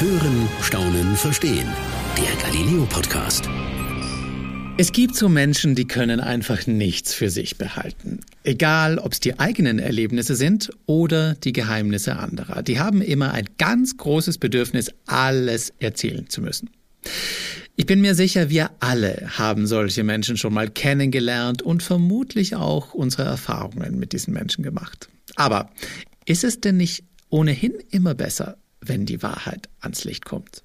Hören, Staunen, Verstehen. Der Galileo Podcast. Es gibt so Menschen, die können einfach nichts für sich behalten. Egal, ob es die eigenen Erlebnisse sind oder die Geheimnisse anderer. Die haben immer ein ganz großes Bedürfnis, alles erzählen zu müssen. Ich bin mir sicher, wir alle haben solche Menschen schon mal kennengelernt und vermutlich auch unsere Erfahrungen mit diesen Menschen gemacht. Aber ist es denn nicht ohnehin immer besser, wenn die Wahrheit ans Licht kommt?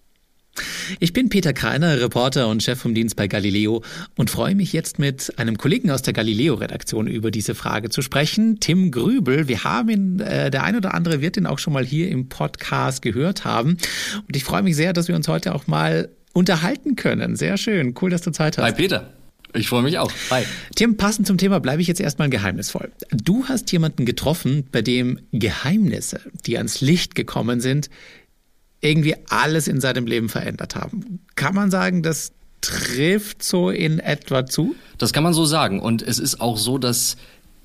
Ich bin Peter Kreiner, Reporter und Chef vom Dienst bei Galileo und freue mich jetzt mit einem Kollegen aus der Galileo-Redaktion über diese Frage zu sprechen, Tim Grübel. Wir haben ihn, äh, der ein oder andere wird ihn auch schon mal hier im Podcast gehört haben. Und ich freue mich sehr, dass wir uns heute auch mal unterhalten können. Sehr schön. Cool, dass du Zeit hast. Hi Peter. Ich freue mich auch. Hi. Tim, passend zum Thema bleibe ich jetzt erstmal geheimnisvoll. Du hast jemanden getroffen, bei dem Geheimnisse, die ans Licht gekommen sind, irgendwie alles in seinem Leben verändert haben. Kann man sagen, das trifft so in etwa zu? Das kann man so sagen. Und es ist auch so, dass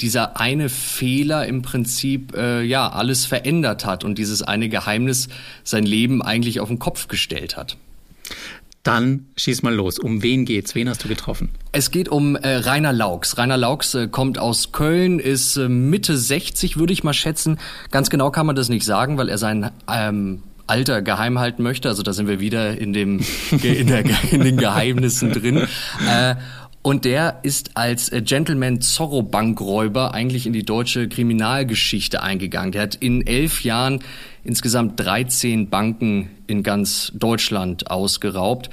dieser eine Fehler im Prinzip äh, ja alles verändert hat und dieses eine Geheimnis sein Leben eigentlich auf den Kopf gestellt hat. Dann schieß mal los. Um wen geht's? Wen hast du getroffen? Es geht um äh, Rainer Laux. Rainer Laux äh, kommt aus Köln, ist äh, Mitte 60, würde ich mal schätzen. Ganz genau kann man das nicht sagen, weil er sein ähm, Alter geheim halten möchte. Also da sind wir wieder in dem in, der, in den Geheimnissen drin. Äh, und der ist als äh, Gentleman Zorro Bankräuber eigentlich in die deutsche Kriminalgeschichte eingegangen. Der hat in elf Jahren insgesamt 13 Banken in ganz Deutschland ausgeraubt.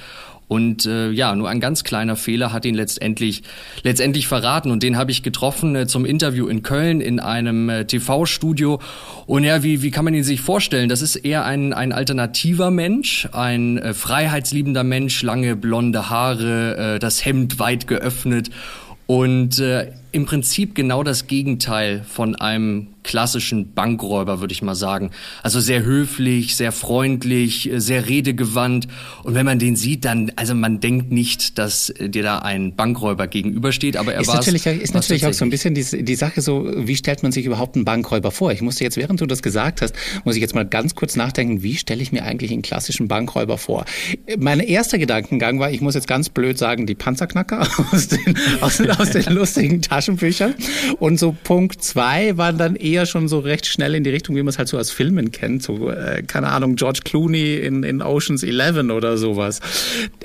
Und äh, ja, nur ein ganz kleiner Fehler hat ihn letztendlich letztendlich verraten. Und den habe ich getroffen äh, zum Interview in Köln in einem äh, TV-Studio. Und ja, wie, wie kann man ihn sich vorstellen? Das ist eher ein, ein alternativer Mensch, ein äh, freiheitsliebender Mensch, lange blonde Haare, äh, das Hemd weit geöffnet und äh, im Prinzip genau das Gegenteil von einem klassischen Bankräuber, würde ich mal sagen. Also sehr höflich, sehr freundlich, äh, sehr redegewandt. Und wenn man den sieht, dann, also man denkt nicht, dass äh, dir da ein Bankräuber gegenübersteht, aber er ist war natürlich, Ist natürlich auch so ein bisschen die, die Sache so, wie stellt man sich überhaupt einen Bankräuber vor? Ich musste jetzt, während du das gesagt hast, muss ich jetzt mal ganz kurz nachdenken, wie stelle ich mir eigentlich einen klassischen Bankräuber vor? Mein erster Gedankengang war, ich muss jetzt ganz blöd sagen, die Panzerknacker aus den, aus, aus den lustigen Taschenbüchern. Und so Punkt zwei waren dann eher eher schon so recht schnell in die Richtung, wie man es halt so aus Filmen kennt. So, äh, keine Ahnung, George Clooney in, in Oceans 11 oder sowas.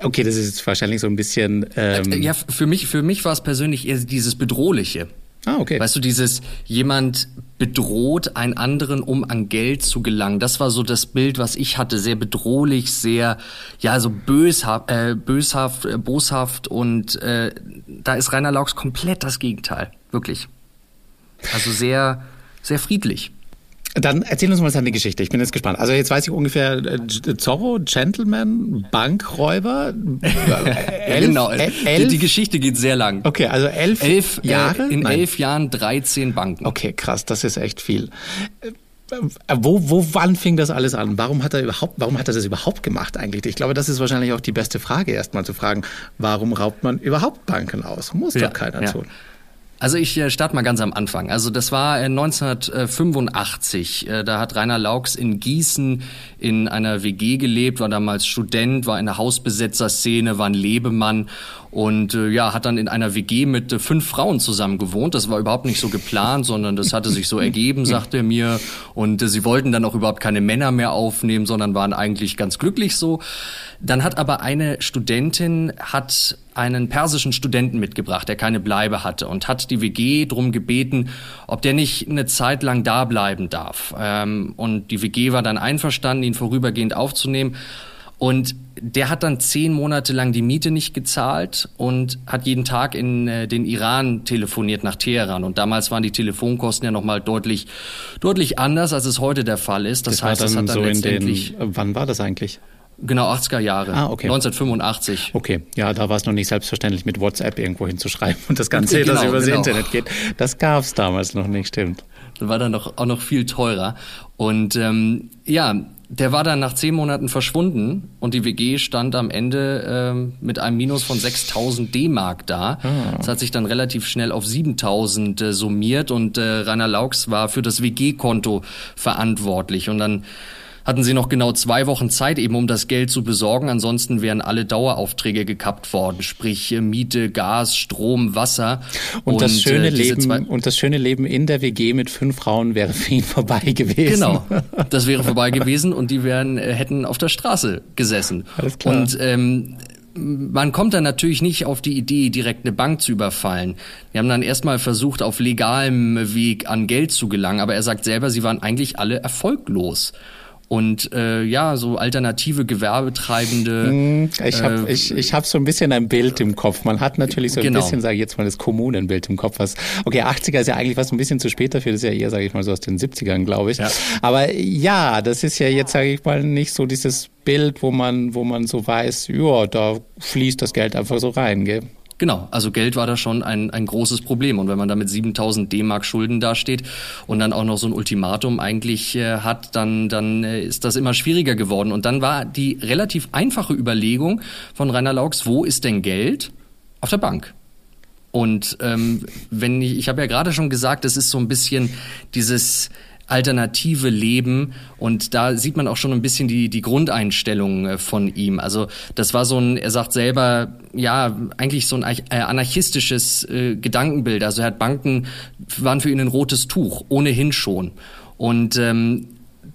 Okay, das ist jetzt wahrscheinlich so ein bisschen. Ähm ja, für mich, für mich war es persönlich eher dieses Bedrohliche. Ah, okay. Weißt du, dieses jemand bedroht einen anderen, um an Geld zu gelangen. Das war so das Bild, was ich hatte. Sehr bedrohlich, sehr, ja, so böshaft, äh, böshaft, äh, boshaft und äh, da ist Rainer Laux komplett das Gegenteil. Wirklich. Also sehr, sehr friedlich. Dann erzähl uns mal seine Geschichte. Ich bin jetzt gespannt. Also jetzt weiß ich ungefähr äh, Zorro, Gentleman, Bankräuber. elf, genau. Elf? Die, Geschichte geht sehr lang. Okay, also elf, elf äh, Jahre. Äh, in Nein. elf Jahren 13 Banken. Okay, krass. Das ist echt viel. Äh, wo, wo, wann fing das alles an? Warum hat er überhaupt, warum hat er das überhaupt gemacht eigentlich? Ich glaube, das ist wahrscheinlich auch die beste Frage, erstmal zu fragen, warum raubt man überhaupt Banken aus? Muss ja, doch keiner ja. tun. Also ich äh, starte mal ganz am Anfang. Also das war 1985. Äh, äh, da hat Rainer Laux in Gießen in einer WG gelebt, war damals Student, war in der Hausbesetzerszene, war ein Lebemann und äh, ja, hat dann in einer WG mit äh, fünf Frauen zusammen gewohnt. Das war überhaupt nicht so geplant, sondern das hatte sich so ergeben, sagte er mir. Und äh, sie wollten dann auch überhaupt keine Männer mehr aufnehmen, sondern waren eigentlich ganz glücklich so. Dann hat aber eine Studentin hat einen persischen Studenten mitgebracht, der keine Bleibe hatte und hat die WG drum gebeten, ob der nicht eine Zeit lang da bleiben darf. Ähm, und die WG war dann einverstanden, ihn vorübergehend aufzunehmen. Und der hat dann zehn Monate lang die Miete nicht gezahlt und hat jeden Tag in äh, den Iran telefoniert nach Teheran. Und damals waren die Telefonkosten ja nochmal deutlich, deutlich anders, als es heute der Fall ist. Das, das heißt, das hat dann so letztendlich. Den, wann war das eigentlich? Genau, 80er Jahre. Ah, okay. 1985. Okay, ja, da war es noch nicht selbstverständlich, mit WhatsApp irgendwo hinzuschreiben und das Ganze, genau, das übers genau. Internet geht. Das gab es damals noch nicht, stimmt. Das war dann noch, auch noch viel teurer. Und ähm, ja, der war dann nach zehn Monaten verschwunden und die WG stand am Ende ähm, mit einem Minus von 6.000 D-Mark da. Ah. Das hat sich dann relativ schnell auf 7.000 äh, summiert und äh, Rainer Laux war für das WG-Konto verantwortlich und dann hatten sie noch genau zwei Wochen Zeit, eben um das Geld zu besorgen. Ansonsten wären alle Daueraufträge gekappt worden, sprich äh, Miete, Gas, Strom, Wasser. Und, und das schöne äh, Leben und das schöne Leben in der WG mit fünf Frauen wäre für ihn vorbei gewesen. Genau, das wäre vorbei gewesen und die wären äh, hätten auf der Straße gesessen. Alles klar. Und ähm, man kommt dann natürlich nicht auf die Idee, direkt eine Bank zu überfallen. Wir haben dann erstmal versucht, auf legalem Weg an Geld zu gelangen, aber er sagt selber, sie waren eigentlich alle erfolglos und äh, ja, so alternative Gewerbetreibende. Hm, ich habe äh, ich, ich hab so ein bisschen ein Bild im Kopf. Man hat natürlich so ein genau. bisschen, sage ich jetzt mal, das Kommunenbild im Kopf. Was, okay, 80er ist ja eigentlich was ein bisschen zu spät dafür. Das ist ja eher, sage ich mal, so aus den 70ern, glaube ich. Ja. Aber ja, das ist ja jetzt, sage ich mal, nicht so dieses Bild, wo man, wo man so weiß, ja, da fließt das Geld einfach so rein, gell? Genau, also Geld war da schon ein, ein großes Problem. Und wenn man da mit 7000 D-Mark Schulden dasteht und dann auch noch so ein Ultimatum eigentlich äh, hat, dann, dann äh, ist das immer schwieriger geworden. Und dann war die relativ einfache Überlegung von Rainer Laux, wo ist denn Geld? Auf der Bank. Und ähm, wenn ich, ich habe ja gerade schon gesagt, es ist so ein bisschen dieses alternative Leben. Und da sieht man auch schon ein bisschen die, die Grundeinstellung äh, von ihm. Also das war so ein, er sagt selber, ja, eigentlich so ein äh, anarchistisches äh, Gedankenbild. Also er hat Banken, waren für ihn ein rotes Tuch, ohnehin schon. Und ähm,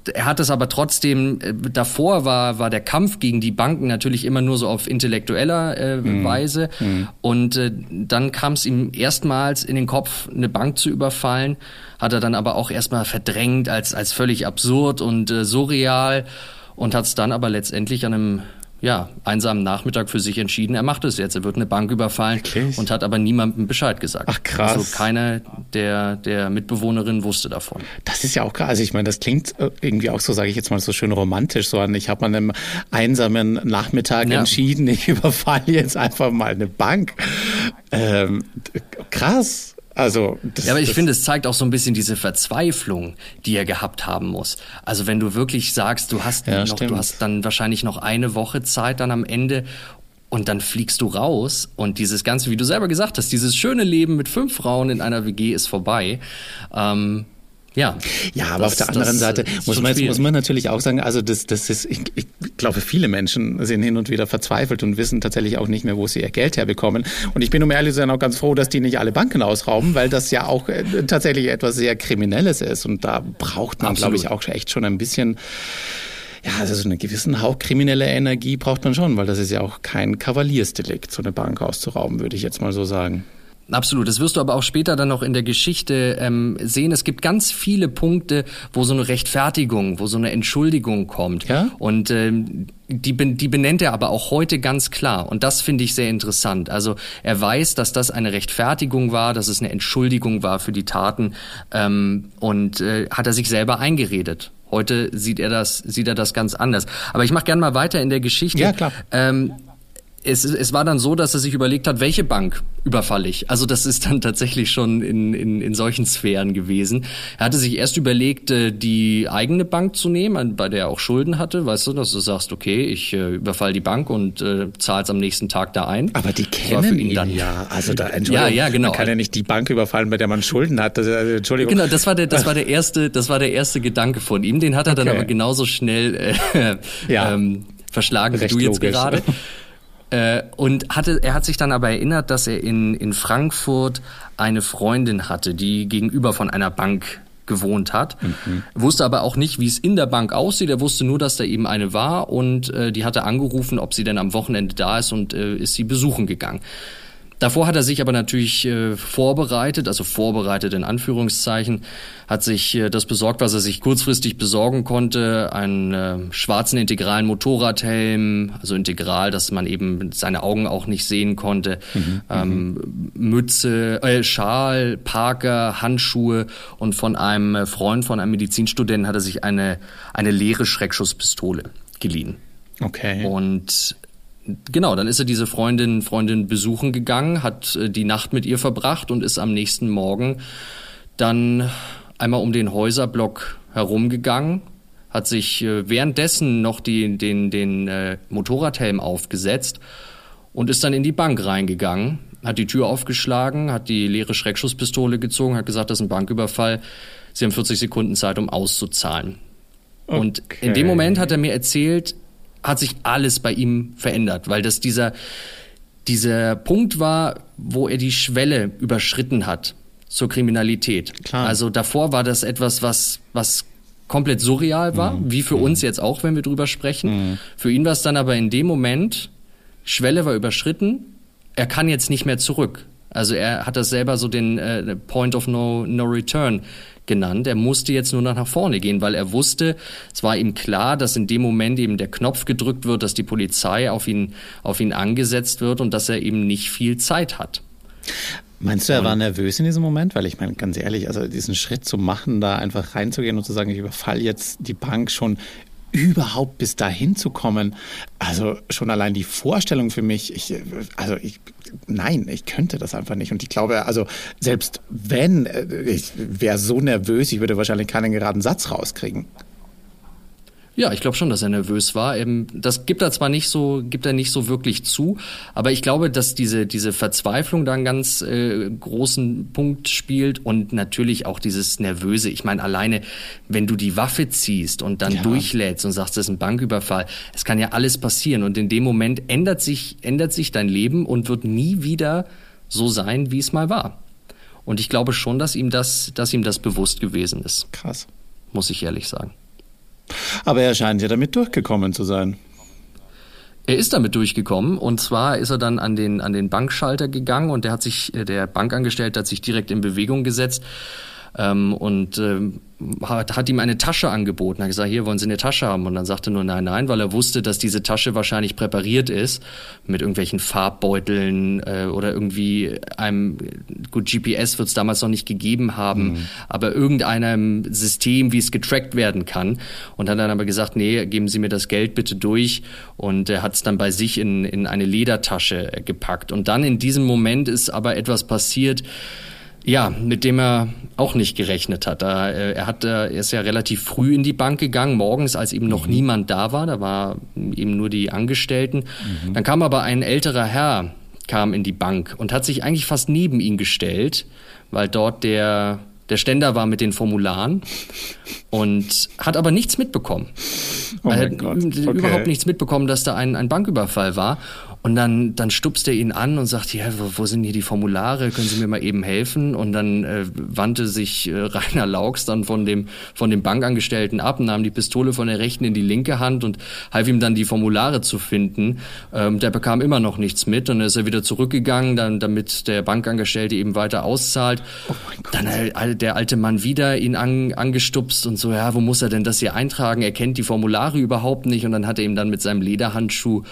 er hat es aber trotzdem, äh, davor war, war der Kampf gegen die Banken natürlich immer nur so auf intellektueller äh, mhm. Weise. Mhm. Und äh, dann kam es ihm erstmals in den Kopf, eine Bank zu überfallen. Hat er dann aber auch erstmal verdrängt als, als völlig absurd und äh, surreal und hat es dann aber letztendlich an einem ja, einsamen Nachmittag für sich entschieden, er macht es jetzt. Er wird eine Bank überfallen Wirklich? und hat aber niemandem Bescheid gesagt. Ach krass. Also keine der, der Mitbewohnerinnen wusste davon. Das ist ja auch krass. Also ich meine, das klingt äh, irgendwie auch so, sage ich jetzt mal, so schön romantisch. So an, ich habe an einem einsamen Nachmittag ja. entschieden, ich überfalle jetzt einfach mal eine Bank. Ähm, krass. Also, das, ja, aber ich finde, es zeigt auch so ein bisschen diese Verzweiflung, die er gehabt haben muss. Also wenn du wirklich sagst, du hast ja, noch, stimmt. du hast dann wahrscheinlich noch eine Woche Zeit dann am Ende und dann fliegst du raus und dieses Ganze, wie du selber gesagt hast, dieses schöne Leben mit fünf Frauen in einer WG ist vorbei. Ähm, ja. Ja, aber das, auf der anderen Seite muss man, jetzt, muss man natürlich auch sagen, also das, das ist, ich, ich glaube, viele Menschen sind hin und wieder verzweifelt und wissen tatsächlich auch nicht mehr, wo sie ihr Geld herbekommen. Und ich bin, um ehrlich zu sein, auch ganz froh, dass die nicht alle Banken ausrauben, weil das ja auch äh, tatsächlich etwas sehr Kriminelles ist. Und da braucht man, glaube ich, auch echt schon ein bisschen ja, also so eine gewissen Hauch kriminelle Energie braucht man schon, weil das ist ja auch kein Kavaliersdelikt, so eine Bank auszurauben, würde ich jetzt mal so sagen. Absolut. Das wirst du aber auch später dann noch in der Geschichte ähm, sehen. Es gibt ganz viele Punkte, wo so eine Rechtfertigung, wo so eine Entschuldigung kommt. Ja? Und ähm, die, die benennt er aber auch heute ganz klar. Und das finde ich sehr interessant. Also er weiß, dass das eine Rechtfertigung war, dass es eine Entschuldigung war für die Taten ähm, und äh, hat er sich selber eingeredet. Heute sieht er das, sieht er das ganz anders. Aber ich mache gerne mal weiter in der Geschichte. Ja, klar. Ähm, es, es war dann so, dass er sich überlegt hat, welche Bank überfalle ich. Also das ist dann tatsächlich schon in, in, in solchen Sphären gewesen. Er hatte sich erst überlegt, äh, die eigene Bank zu nehmen, bei der er auch Schulden hatte. Weißt du, dass du sagst, okay, ich äh, überfall die Bank und äh, zahl's am nächsten Tag da ein. Aber die kennen ihn dann ja. Also da ja, ja, genau. Man kann ja nicht die Bank überfallen, bei der man Schulden hat. Das, also, Entschuldigung. Genau, das war der, das war der erste, das war der erste Gedanke von ihm. Den hat er okay. dann aber genauso schnell äh, ja. ähm, verschlagen Recht wie du jetzt logisch. gerade. Äh, und hatte, er hat sich dann aber erinnert, dass er in, in Frankfurt eine Freundin hatte, die gegenüber von einer Bank gewohnt hat. Mhm. Wusste aber auch nicht, wie es in der Bank aussieht. Er wusste nur, dass da eben eine war und äh, die hatte angerufen, ob sie denn am Wochenende da ist und äh, ist sie besuchen gegangen. Davor hat er sich aber natürlich äh, vorbereitet, also vorbereitet in Anführungszeichen, hat sich äh, das besorgt, was er sich kurzfristig besorgen konnte, einen äh, schwarzen integralen Motorradhelm, also integral, dass man eben seine Augen auch nicht sehen konnte, mhm, ähm, Mütze, äh, Schal, Parker, Handschuhe und von einem äh, Freund, von einem Medizinstudenten hat er sich eine, eine leere Schreckschusspistole geliehen. Okay. Und genau, dann ist er diese Freundin, Freundin besuchen gegangen, hat äh, die Nacht mit ihr verbracht und ist am nächsten Morgen dann einmal um den Häuserblock herumgegangen, hat sich äh, währenddessen noch die, den, den äh, Motorradhelm aufgesetzt und ist dann in die Bank reingegangen, hat die Tür aufgeschlagen, hat die leere Schreckschusspistole gezogen, hat gesagt, das ist ein Banküberfall. Sie haben 40 Sekunden Zeit, um auszuzahlen. Okay. Und in dem Moment hat er mir erzählt, hat sich alles bei ihm verändert, weil das dieser, dieser Punkt war, wo er die Schwelle überschritten hat zur Kriminalität. Klar. Also davor war das etwas, was, was komplett surreal war, mhm. wie für mhm. uns jetzt auch, wenn wir drüber sprechen. Mhm. Für ihn war es dann aber in dem Moment, Schwelle war überschritten, er kann jetzt nicht mehr zurück. Also er hat das selber so den äh, Point of no, no Return genannt. Er musste jetzt nur noch nach vorne gehen, weil er wusste, es war ihm klar, dass in dem Moment eben der Knopf gedrückt wird, dass die Polizei auf ihn, auf ihn angesetzt wird und dass er eben nicht viel Zeit hat. Meinst du, er war nervös in diesem Moment? Weil ich meine, ganz ehrlich, also diesen Schritt zu machen, da einfach reinzugehen und zu sagen, ich überfall jetzt die Bank schon überhaupt bis dahin zu kommen. Also schon allein die Vorstellung für mich, ich, also ich, nein, ich könnte das einfach nicht. Und ich glaube, also selbst wenn, äh, ich wäre so nervös, ich würde wahrscheinlich keinen geraden Satz rauskriegen. Ja, ich glaube schon, dass er nervös war. Das gibt er zwar nicht so, gibt er nicht so wirklich zu, aber ich glaube, dass diese diese Verzweiflung da einen ganz äh, großen Punkt spielt und natürlich auch dieses nervöse. Ich meine, alleine wenn du die Waffe ziehst und dann ja. durchlädst und sagst, das ist ein Banküberfall, es kann ja alles passieren und in dem Moment ändert sich ändert sich dein Leben und wird nie wieder so sein, wie es mal war. Und ich glaube schon, dass ihm das, dass ihm das bewusst gewesen ist. Krass. Muss ich ehrlich sagen. Aber er scheint ja damit durchgekommen zu sein. Er ist damit durchgekommen und zwar ist er dann an den an den Bankschalter gegangen und der hat sich äh, der Bankangestellte hat sich direkt in Bewegung gesetzt ähm, und ähm, hat, hat ihm eine Tasche angeboten. Er hat gesagt, hier wollen Sie eine Tasche haben. Und dann sagte er nur nein, nein, weil er wusste, dass diese Tasche wahrscheinlich präpariert ist mit irgendwelchen Farbbeuteln äh, oder irgendwie einem, gut, GPS wird es damals noch nicht gegeben haben, mhm. aber irgendeinem System, wie es getrackt werden kann. Und hat dann aber gesagt, nee, geben Sie mir das Geld bitte durch. Und er hat es dann bei sich in, in eine Ledertasche gepackt. Und dann in diesem Moment ist aber etwas passiert, ja, mit dem er auch nicht gerechnet hat. Er, er, hat, er ist ja relativ früh in die Bank gegangen, morgens, als eben noch mhm. niemand da war. Da war eben nur die Angestellten. Mhm. Dann kam aber ein älterer Herr, kam in die Bank und hat sich eigentlich fast neben ihn gestellt, weil dort der der Ständer war mit den Formularen und hat aber nichts mitbekommen. Oh er hat okay. überhaupt nichts mitbekommen, dass da ein, ein Banküberfall war. Und dann, dann stupst er ihn an und sagt, ja, wo, wo sind hier die Formulare? Können Sie mir mal eben helfen? Und dann äh, wandte sich äh, Rainer Laux dann von dem, von dem Bankangestellten ab, nahm die Pistole von der rechten in die linke Hand und half ihm dann die Formulare zu finden. Ähm, der bekam immer noch nichts mit und dann ist er wieder zurückgegangen, dann, damit der Bankangestellte eben weiter auszahlt. Oh dann äh, der alte Mann wieder ihn an, angestupst und so, ja, wo muss er denn das hier eintragen? Er kennt die Formulare überhaupt nicht und dann hat er ihm dann mit seinem Lederhandschuh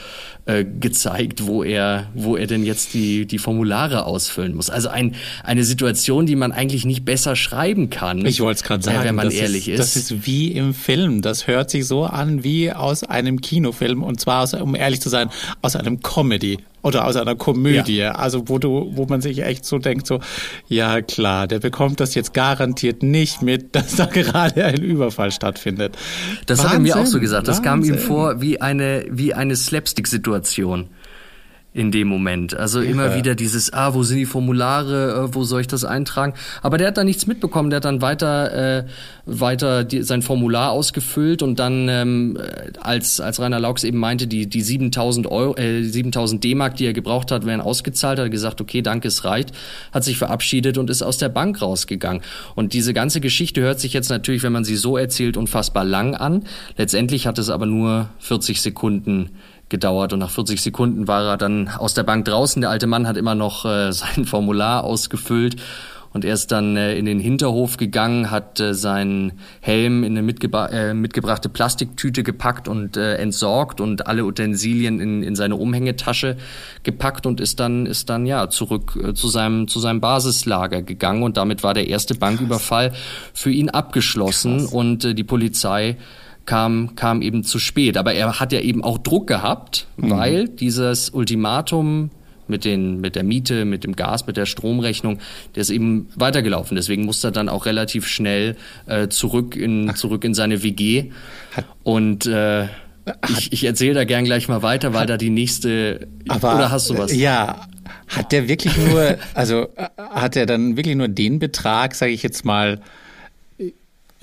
äh, gezeigt, wo er, wo er denn jetzt die, die Formulare ausfüllen muss. Also ein, eine Situation, die man eigentlich nicht besser schreiben kann. Ich wollte es gerade sagen, wenn man ehrlich ist, ist. Das ist wie im Film. Das hört sich so an wie aus einem Kinofilm und zwar, aus, um ehrlich zu sein, aus einem Comedy oder aus einer Komödie. Ja. Also wo du, wo man sich echt so denkt, so, ja klar, der bekommt das jetzt garantiert nicht mit, dass da gerade ein Überfall stattfindet. Das Wahnsinn, hat er mir auch so gesagt. Das Wahnsinn. kam ihm vor wie eine, wie eine Slapstick-Situation in dem Moment. Also ja. immer wieder dieses, ah, wo sind die Formulare, äh, wo soll ich das eintragen? Aber der hat da nichts mitbekommen, der hat dann weiter, äh, weiter die, sein Formular ausgefüllt und dann, ähm, als, als Rainer Laux eben meinte, die, die 7000 Euro, äh, 7000 D-Mark, die er gebraucht hat, werden ausgezahlt, hat er gesagt, okay, danke, es reicht, hat sich verabschiedet und ist aus der Bank rausgegangen. Und diese ganze Geschichte hört sich jetzt natürlich, wenn man sie so erzählt, unfassbar lang an. Letztendlich hat es aber nur 40 Sekunden gedauert und nach 40 Sekunden war er dann aus der Bank draußen. Der alte Mann hat immer noch äh, sein Formular ausgefüllt und er ist dann äh, in den Hinterhof gegangen, hat äh, seinen Helm in eine mitgebra äh, mitgebrachte Plastiktüte gepackt und äh, entsorgt und alle Utensilien in, in seine Umhängetasche gepackt und ist dann ist dann ja zurück äh, zu seinem zu seinem Basislager gegangen und damit war der erste Banküberfall für ihn abgeschlossen Krass. und äh, die Polizei kam, kam eben zu spät. Aber er hat ja eben auch Druck gehabt, mhm. weil dieses Ultimatum mit, den, mit der Miete, mit dem Gas, mit der Stromrechnung, der ist eben weitergelaufen. Deswegen musste er dann auch relativ schnell äh, zurück, in, zurück in seine WG. Und äh, ich, ich erzähle da gern gleich mal weiter, weil da die nächste. Aber, oder hast du was? Ja, hat der wirklich nur, also hat er dann wirklich nur den Betrag, sage ich jetzt mal,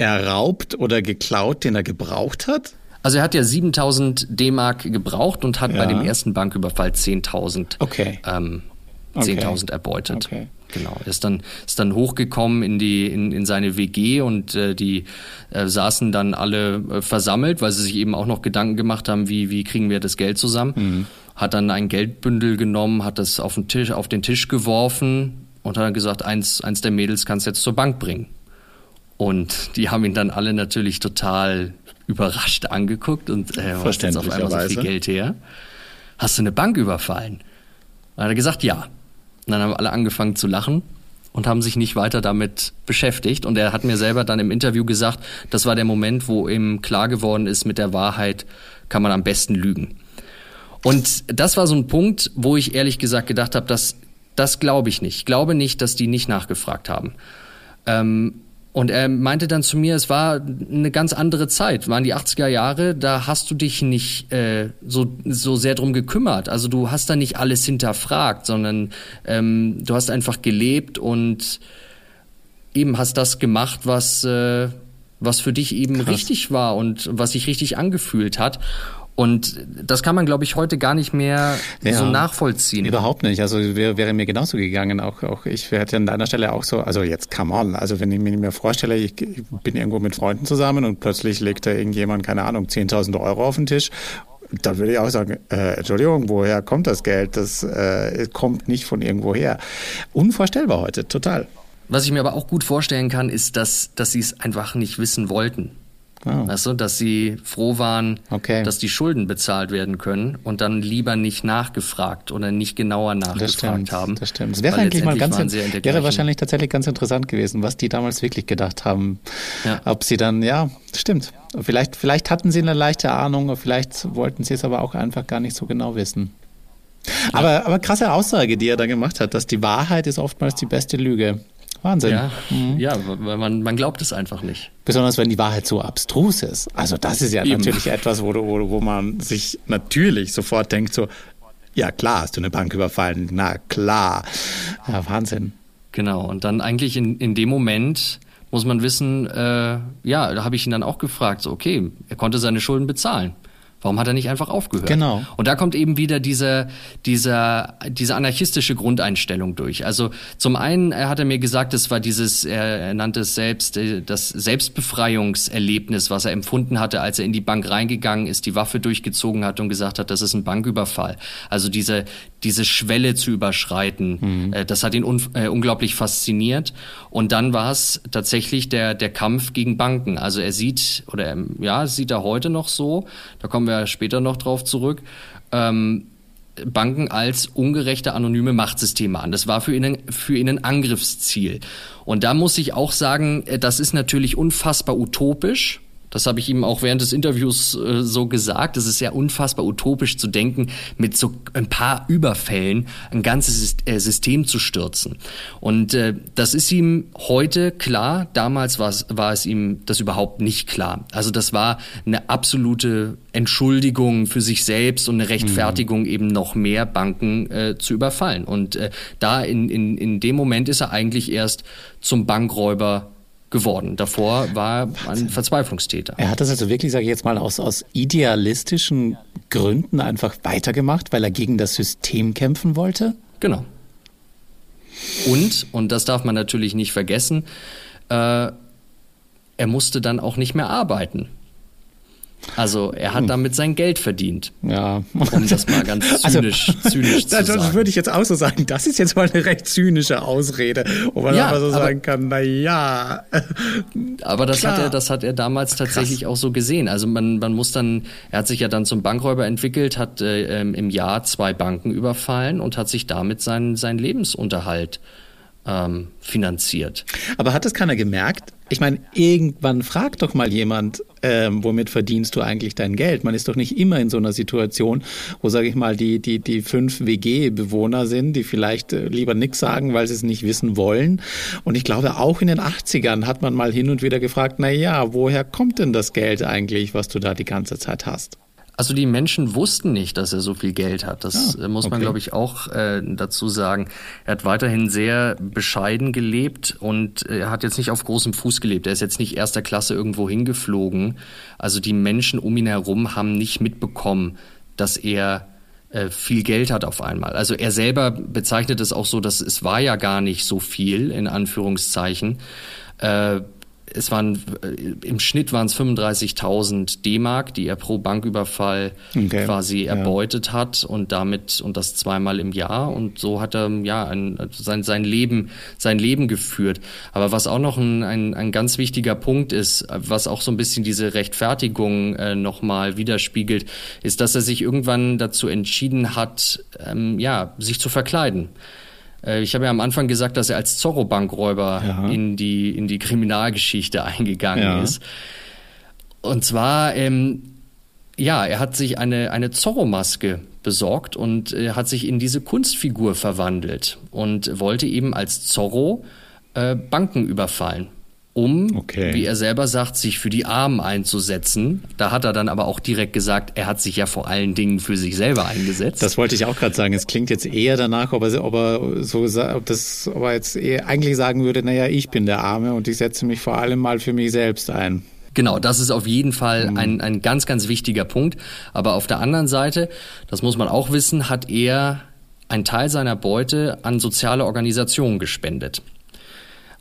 erraubt oder geklaut, den er gebraucht hat? Also er hat ja 7000 D-Mark gebraucht und hat ja. bei dem ersten Banküberfall 10.000 okay. ähm, 10.000 okay. erbeutet. Okay. Genau, er ist dann, ist dann hochgekommen in, die, in, in seine WG und äh, die äh, saßen dann alle äh, versammelt, weil sie sich eben auch noch Gedanken gemacht haben, wie, wie kriegen wir das Geld zusammen. Mhm. Hat dann ein Geldbündel genommen, hat das auf den Tisch, auf den Tisch geworfen und hat dann gesagt, eins, eins der Mädels kannst du jetzt zur Bank bringen. Und die haben ihn dann alle natürlich total überrascht angeguckt und äh, was jetzt auf einmal so viel Geld her? Hast du eine Bank überfallen? Dann hat er gesagt, ja. Und dann haben alle angefangen zu lachen und haben sich nicht weiter damit beschäftigt. Und er hat mir selber dann im Interview gesagt, das war der Moment, wo ihm klar geworden ist, mit der Wahrheit kann man am besten lügen. Und das war so ein Punkt, wo ich ehrlich gesagt gedacht habe, das, das glaube ich nicht. Ich glaube nicht, dass die nicht nachgefragt haben. Ähm, und er meinte dann zu mir, es war eine ganz andere Zeit, waren die 80er Jahre, da hast du dich nicht äh, so, so sehr drum gekümmert. Also du hast da nicht alles hinterfragt, sondern ähm, du hast einfach gelebt und eben hast das gemacht, was, äh, was für dich eben Krass. richtig war und was sich richtig angefühlt hat. Und das kann man, glaube ich, heute gar nicht mehr ja, so nachvollziehen. Überhaupt nicht. Also wäre, wäre mir genauso gegangen. Auch, auch ich hätte an deiner Stelle auch so, also jetzt come on. Also wenn ich mir vorstelle, ich, ich bin irgendwo mit Freunden zusammen und plötzlich legt da irgendjemand, keine Ahnung, 10.000 Euro auf den Tisch da würde ich auch sagen, äh, Entschuldigung, woher kommt das Geld? Das äh, kommt nicht von irgendwo her. Unvorstellbar heute, total. Was ich mir aber auch gut vorstellen kann, ist, dass, dass sie es einfach nicht wissen wollten. Oh. Weißt du, dass sie froh waren, okay. dass die Schulden bezahlt werden können und dann lieber nicht nachgefragt oder nicht genauer nachgefragt das stimmt, haben. Das stimmt. Das wäre eigentlich mal ganz, wäre wahrscheinlich tatsächlich ganz interessant gewesen, was die damals wirklich gedacht haben. Ja. Ob sie dann, ja, stimmt. Vielleicht, vielleicht hatten sie eine leichte Ahnung, vielleicht wollten sie es aber auch einfach gar nicht so genau wissen. Ja. Aber, aber krasse Aussage, die er da gemacht hat, dass die Wahrheit ist oftmals die beste Lüge. Wahnsinn. Ja, mhm. ja weil man, man glaubt es einfach nicht. Besonders wenn die Wahrheit so abstrus ist. Also das ist ja Eben. natürlich etwas, wo, wo, wo man sich natürlich sofort denkt, so, ja klar, hast du eine Bank überfallen, na klar. Ja, Wahnsinn. Genau, und dann eigentlich in, in dem Moment muss man wissen, äh, ja, da habe ich ihn dann auch gefragt, so, okay, er konnte seine Schulden bezahlen. Warum hat er nicht einfach aufgehört? Genau. Und da kommt eben wieder diese, diese, diese anarchistische Grundeinstellung durch. Also zum einen er hat er mir gesagt, es war dieses, er, nannte es selbst, äh, das Selbstbefreiungserlebnis, was er empfunden hatte, als er in die Bank reingegangen ist, die Waffe durchgezogen hat und gesagt hat, das ist ein Banküberfall. Also diese, diese Schwelle zu überschreiten, mhm. Äh, das hat ihn un, äh, unglaublich fasziniert. Und dann war es tatsächlich der, der Kampf gegen Banken. Also er sieht, oder ja, sieht er heute noch so, da kommen wir wir später noch drauf zurück, ähm, Banken als ungerechte anonyme Machtsysteme an. Das war für ihn, für ihn ein Angriffsziel. Und da muss ich auch sagen, äh, das ist natürlich unfassbar utopisch. Das habe ich ihm auch während des Interviews äh, so gesagt. Es ist ja unfassbar utopisch zu denken, mit so ein paar Überfällen ein ganzes äh, System zu stürzen. Und äh, das ist ihm heute klar. Damals war es, war es ihm das überhaupt nicht klar. Also das war eine absolute Entschuldigung für sich selbst und eine Rechtfertigung, mhm. eben noch mehr Banken äh, zu überfallen. Und äh, da in, in, in dem Moment ist er eigentlich erst zum Bankräuber geworden. Davor war er ein Verzweiflungstäter. Er hat das also wirklich, sage ich jetzt mal, aus, aus idealistischen Gründen einfach weitergemacht, weil er gegen das System kämpfen wollte? Genau. Und, und das darf man natürlich nicht vergessen, äh, er musste dann auch nicht mehr arbeiten. Also er hat hm. damit sein Geld verdient. Ja. Um das mal ganz also, zynisch, also, zynisch zu sagen. Das würde ich jetzt auch so sagen. Das ist jetzt mal eine recht zynische Ausrede, wo man ja, einfach so aber, sagen kann, na ja. Aber das hat er, das hat er damals tatsächlich Krass. auch so gesehen. Also man, man muss dann, er hat sich ja dann zum Bankräuber entwickelt, hat äh, im Jahr zwei Banken überfallen und hat sich damit seinen, seinen Lebensunterhalt ähm, finanziert. Aber hat es keiner gemerkt? Ich meine, irgendwann fragt doch mal jemand, ähm, womit verdienst du eigentlich dein Geld? Man ist doch nicht immer in so einer Situation, wo, sage ich mal, die, die, die fünf WG-Bewohner sind, die vielleicht äh, lieber nichts sagen, weil sie es nicht wissen wollen. Und ich glaube, auch in den 80ern hat man mal hin und wieder gefragt, na ja, woher kommt denn das Geld eigentlich, was du da die ganze Zeit hast? Also die Menschen wussten nicht, dass er so viel Geld hat. Das ah, muss man, okay. glaube ich, auch äh, dazu sagen. Er hat weiterhin sehr bescheiden gelebt und er hat jetzt nicht auf großem Fuß gelebt. Er ist jetzt nicht erster Klasse irgendwo hingeflogen. Also die Menschen um ihn herum haben nicht mitbekommen, dass er äh, viel Geld hat auf einmal. Also er selber bezeichnet es auch so, dass es war ja gar nicht so viel, in Anführungszeichen. Äh, es waren äh, im Schnitt waren es 35.000 D-Mark, die er pro Banküberfall okay. quasi erbeutet ja. hat und damit und das zweimal im Jahr und so hat er ja ein, sein sein Leben sein Leben geführt. Aber was auch noch ein, ein, ein ganz wichtiger Punkt ist, was auch so ein bisschen diese Rechtfertigung äh, noch mal widerspiegelt, ist, dass er sich irgendwann dazu entschieden hat, ähm, ja sich zu verkleiden. Äh, ich habe ja am Anfang gesagt, dass er als Zorro-Bankräuber ja. in, die, in die Kriminalgeschichte eingegangen ja. ist. Und zwar, ähm, ja, er hat sich eine, eine Zorro-Maske besorgt und äh, hat sich in diese Kunstfigur verwandelt und wollte eben als Zorro äh, Banken überfallen um, okay. wie er selber sagt, sich für die Armen einzusetzen. Da hat er dann aber auch direkt gesagt, er hat sich ja vor allen Dingen für sich selber eingesetzt. Das wollte ich auch gerade sagen. Es klingt jetzt eher danach, ob er, ob er so, ob das, ob er jetzt eher eigentlich sagen würde, naja, ich bin der Arme und ich setze mich vor allem mal für mich selbst ein. Genau, das ist auf jeden Fall mhm. ein, ein ganz, ganz wichtiger Punkt. Aber auf der anderen Seite, das muss man auch wissen, hat er einen Teil seiner Beute an soziale Organisationen gespendet.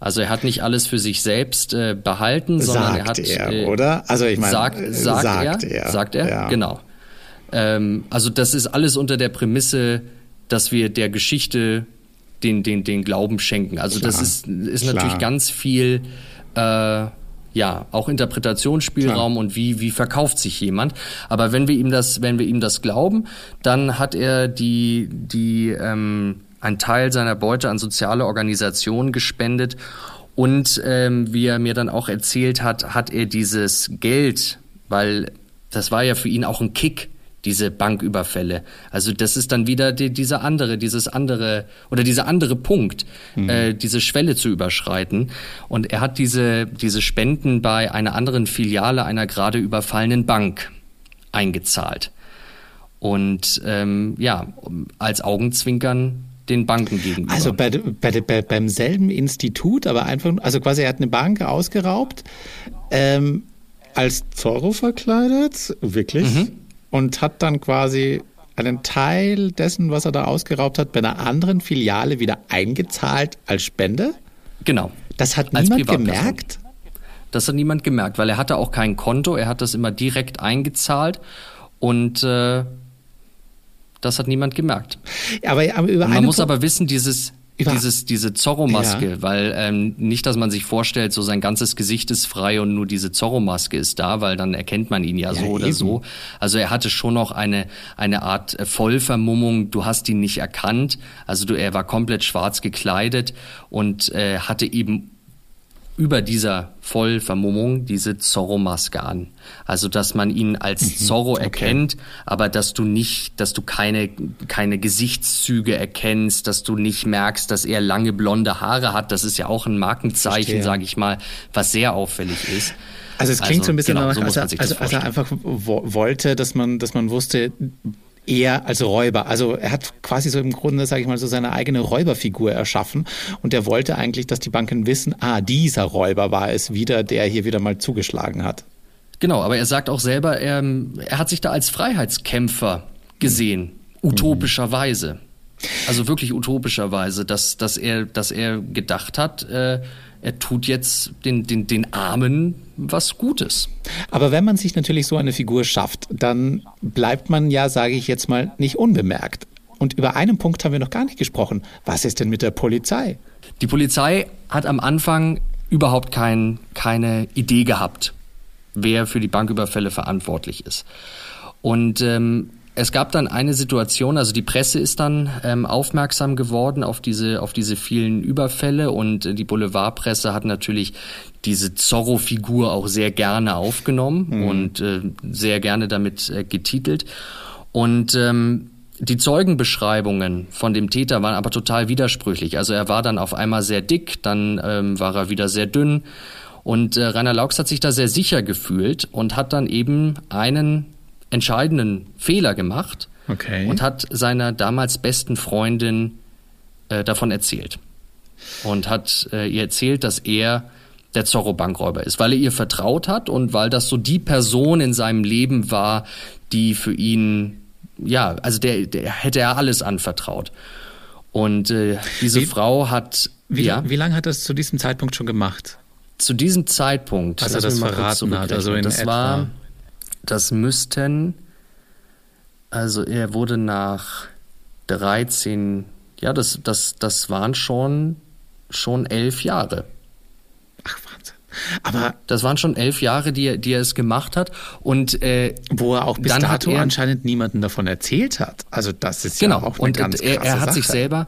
Also er hat nicht alles für sich selbst äh, behalten, sondern sagt er hat er, äh, oder? Also ich meine, sagt, sagt, sagt er, er, sagt er, ja. genau. Ähm, also das ist alles unter der Prämisse, dass wir der Geschichte den den den Glauben schenken. Also Klar. das ist ist Klar. natürlich ganz viel äh, ja, auch Interpretationsspielraum Klar. und wie, wie verkauft sich jemand. Aber wenn wir ihm das, wenn wir ihm das glauben, dann hat er die, die, ähm, einen Teil seiner Beute an soziale Organisationen gespendet und ähm, wie er mir dann auch erzählt hat, hat er dieses Geld, weil das war ja für ihn auch ein Kick, diese Banküberfälle. Also das ist dann wieder die, dieser andere, dieses andere oder dieser andere Punkt, mhm. äh, diese Schwelle zu überschreiten. Und er hat diese diese Spenden bei einer anderen Filiale einer gerade überfallenen Bank eingezahlt. Und ähm, ja, als Augenzwinkern den Banken gegenüber. Also bei, bei, bei, beim selben Institut, aber einfach, also quasi er hat eine Bank ausgeraubt, ähm, als Zorro verkleidet, wirklich, mhm. und hat dann quasi einen Teil dessen, was er da ausgeraubt hat, bei einer anderen Filiale wieder eingezahlt als Spende. Genau. Das hat niemand gemerkt. Das hat niemand gemerkt, weil er hatte auch kein Konto, er hat das immer direkt eingezahlt und äh, das hat niemand gemerkt. Aber, aber über man muss aber wissen, dieses, dieses, diese Zorro-Maske, ja. weil ähm, nicht, dass man sich vorstellt, so sein ganzes Gesicht ist frei und nur diese Zorro-Maske ist da, weil dann erkennt man ihn ja, ja so oder eben. so. Also er hatte schon noch eine, eine Art äh, Vollvermummung, du hast ihn nicht erkannt. Also du, er war komplett schwarz gekleidet und äh, hatte eben über dieser Vollvermummung diese Zorro-Maske an. Also, dass man ihn als mhm, Zorro okay. erkennt, aber dass du nicht, dass du keine, keine Gesichtszüge erkennst, dass du nicht merkst, dass er lange blonde Haare hat. Das ist ja auch ein Markenzeichen, sage ich mal, was sehr auffällig ist. Also es klingt also, so ein bisschen genau, danach, so als, er, also, als er einfach wollte, dass man, dass man wusste, eher als Räuber. Also er hat quasi so im Grunde, sage ich mal, so seine eigene Räuberfigur erschaffen und er wollte eigentlich, dass die Banken wissen, ah, dieser Räuber war es wieder, der hier wieder mal zugeschlagen hat. Genau, aber er sagt auch selber, er, er hat sich da als Freiheitskämpfer gesehen, mhm. utopischerweise. Also wirklich utopischerweise, dass, dass, er, dass er gedacht hat, äh, er tut jetzt den, den, den Armen was Gutes. Aber wenn man sich natürlich so eine Figur schafft, dann bleibt man ja, sage ich jetzt mal, nicht unbemerkt. Und über einen Punkt haben wir noch gar nicht gesprochen. Was ist denn mit der Polizei? Die Polizei hat am Anfang überhaupt kein, keine Idee gehabt, wer für die Banküberfälle verantwortlich ist. Und ähm, es gab dann eine Situation, also die Presse ist dann ähm, aufmerksam geworden auf diese, auf diese vielen Überfälle und die Boulevardpresse hat natürlich diese Zorro-Figur auch sehr gerne aufgenommen mhm. und äh, sehr gerne damit äh, getitelt. Und ähm, die Zeugenbeschreibungen von dem Täter waren aber total widersprüchlich. Also er war dann auf einmal sehr dick, dann ähm, war er wieder sehr dünn. Und äh, Rainer Laux hat sich da sehr sicher gefühlt und hat dann eben einen entscheidenden Fehler gemacht Okay. und hat seiner damals besten Freundin äh, davon erzählt. Und hat äh, ihr erzählt, dass er der Zorro-Bankräuber ist, weil er ihr vertraut hat und weil das so die Person in seinem Leben war, die für ihn, ja, also der, der hätte er alles anvertraut. Und äh, diese Wie- Frau hat, Wie, ja, wie lange hat er es zu diesem Zeitpunkt schon gemacht? zu diesem Zeitpunkt, Als er das verraten hat, also in das etwa. war, das müssten, also er wurde nach 13, ja, das, das, das waren schon, schon elf Jahre. Ach, Wahnsinn. Aber Das waren schon elf Jahre, die er, die er es gemacht hat. Und äh, wo er auch bis dato er- anscheinend niemanden davon erzählt hat. Also das ist genau, ja auch eine und ganz er, krasse er hat Sache. sich selber,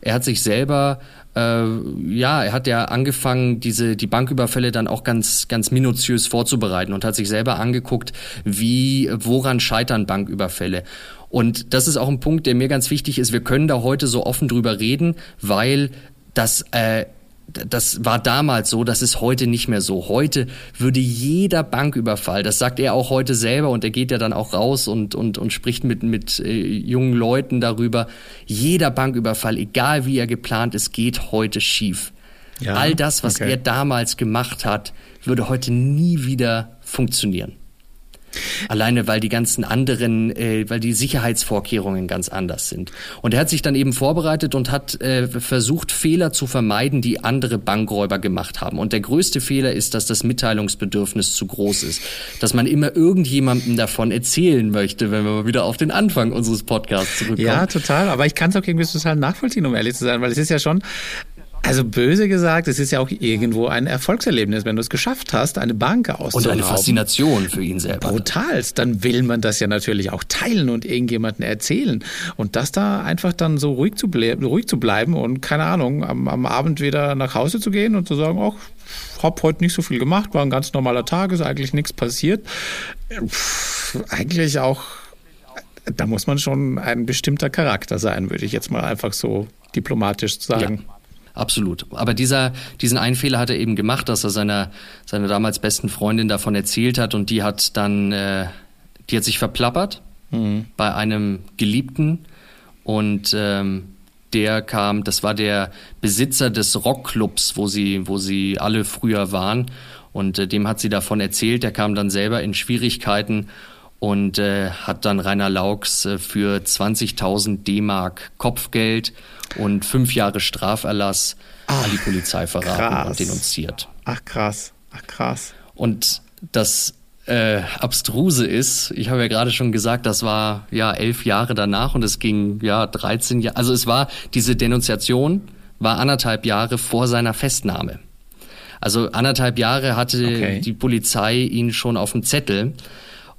er hat sich selber, äh, ja, er hat ja angefangen, diese die Banküberfälle dann auch ganz ganz minutiös vorzubereiten und hat sich selber angeguckt, wie woran scheitern Banküberfälle. Und das ist auch ein Punkt, der mir ganz wichtig ist. Wir können da heute so offen drüber reden, weil das äh, das war damals so, das ist heute nicht mehr so. Heute würde jeder Banküberfall, das sagt er auch heute selber und er geht ja dann auch raus und, und, und spricht mit, mit äh, jungen Leuten darüber. Jeder Banküberfall, egal wie er geplant ist, geht heute schief. Ja, All das, was okay. er damals gemacht hat, würde heute nie wieder funktionieren. Alleine, weil die ganzen anderen, äh, weil die Sicherheitsvorkehrungen ganz anders sind. Und er hat sich dann eben vorbereitet und hat äh, versucht, Fehler zu vermeiden, die andere Bankräuber gemacht haben. Und der größte Fehler ist, dass das Mitteilungsbedürfnis zu groß ist. Dass man immer irgendjemandem davon erzählen möchte, wenn wir mal wieder auf den Anfang unseres Podcasts zurückkommen. Ja, total. Aber ich kann es auch irgendwie total nachvollziehen, um ehrlich zu sein, weil es ist ja schon, also böse gesagt, es ist ja auch irgendwo ein Erfolgserlebnis, wenn du es geschafft hast, eine Bank und auszurauben. eine Faszination für ihn selber. brutalst, dann will man das ja natürlich auch teilen und irgendjemandem erzählen. Und das da einfach dann so ruhig zu, ble ruhig zu bleiben und keine Ahnung, am, am Abend wieder nach Hause zu gehen und zu sagen, ach, hab heute nicht so viel gemacht, war ein ganz normaler Tag, ist eigentlich nichts passiert. Pff, eigentlich auch, da muss man schon ein bestimmter Charakter sein, würde ich jetzt mal einfach so diplomatisch sagen. Ja, absolut. Aber dieser, diesen einen Fehler hat er eben gemacht, dass er seiner, seiner damals besten Freundin davon erzählt hat und die hat dann, äh, die hat sich verplappert bei einem Geliebten und ähm, der kam, das war der Besitzer des Rockclubs, wo sie, wo sie alle früher waren und äh, dem hat sie davon erzählt. Der kam dann selber in Schwierigkeiten und äh, hat dann Rainer Laux äh, für 20.000 D-Mark Kopfgeld und fünf Jahre Straferlass an die Polizei verraten krass. und denunziert. Ach krass, ach krass. Und das äh, Abstruse ist, ich habe ja gerade schon gesagt, das war ja elf Jahre danach und es ging ja 13 Jahre. Also es war diese Denunziation war anderthalb Jahre vor seiner Festnahme. Also anderthalb Jahre hatte Okay. die Polizei ihn schon auf dem Zettel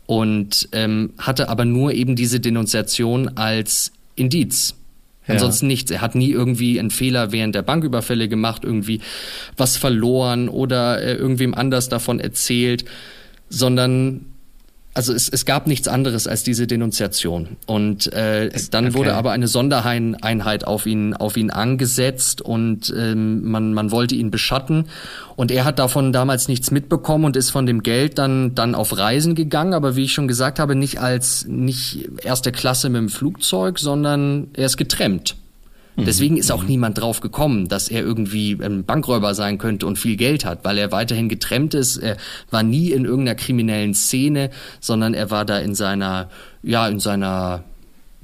und ähm, hatte aber nur eben diese Denunziation als Indiz. Ja. Ansonsten nichts. Er hat nie irgendwie einen Fehler während der Banküberfälle gemacht, irgendwie was verloren oder äh, irgendwem anders davon erzählt, sondern also es, es gab nichts anderes als diese Denunziation. Und äh, dann okay. wurde aber eine Sondereinheit auf ihn, auf ihn angesetzt und ähm, man, man wollte ihn beschatten. Und er hat davon damals nichts mitbekommen und ist von dem Geld dann, dann auf Reisen gegangen. Aber wie ich schon gesagt habe, nicht als nicht erste Klasse mit dem Flugzeug, sondern er ist getrennt. Deswegen ist auch niemand drauf gekommen, dass er irgendwie ein Bankräuber sein könnte und viel Geld hat, weil er weiterhin getrennt ist. Er war nie in irgendeiner kriminellen Szene, sondern er war da in seiner, ja, in seiner,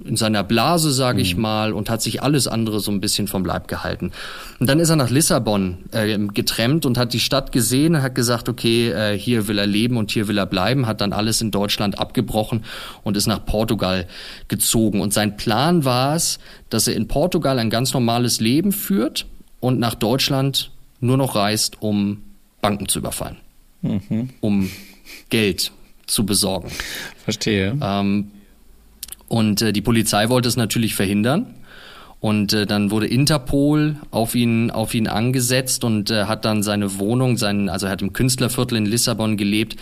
in seiner Blase, sage ich mal, und hat sich alles andere so ein bisschen vom Leib gehalten. Und dann ist er nach Lissabon äh, getrennt und hat die Stadt gesehen und hat gesagt, okay, äh, hier will er leben und hier will er bleiben, hat dann alles in Deutschland abgebrochen und ist nach Portugal gezogen. Und sein Plan war es, dass er in Portugal ein ganz normales Leben führt und nach Deutschland nur noch reist, um Banken zu überfallen, um Geld zu besorgen. Verstehe. Ähm, und äh, die Polizei wollte es natürlich verhindern. Und äh, dann wurde Interpol auf ihn, auf ihn angesetzt und äh, hat dann seine Wohnung, sein, also er hat im Künstlerviertel in Lissabon gelebt,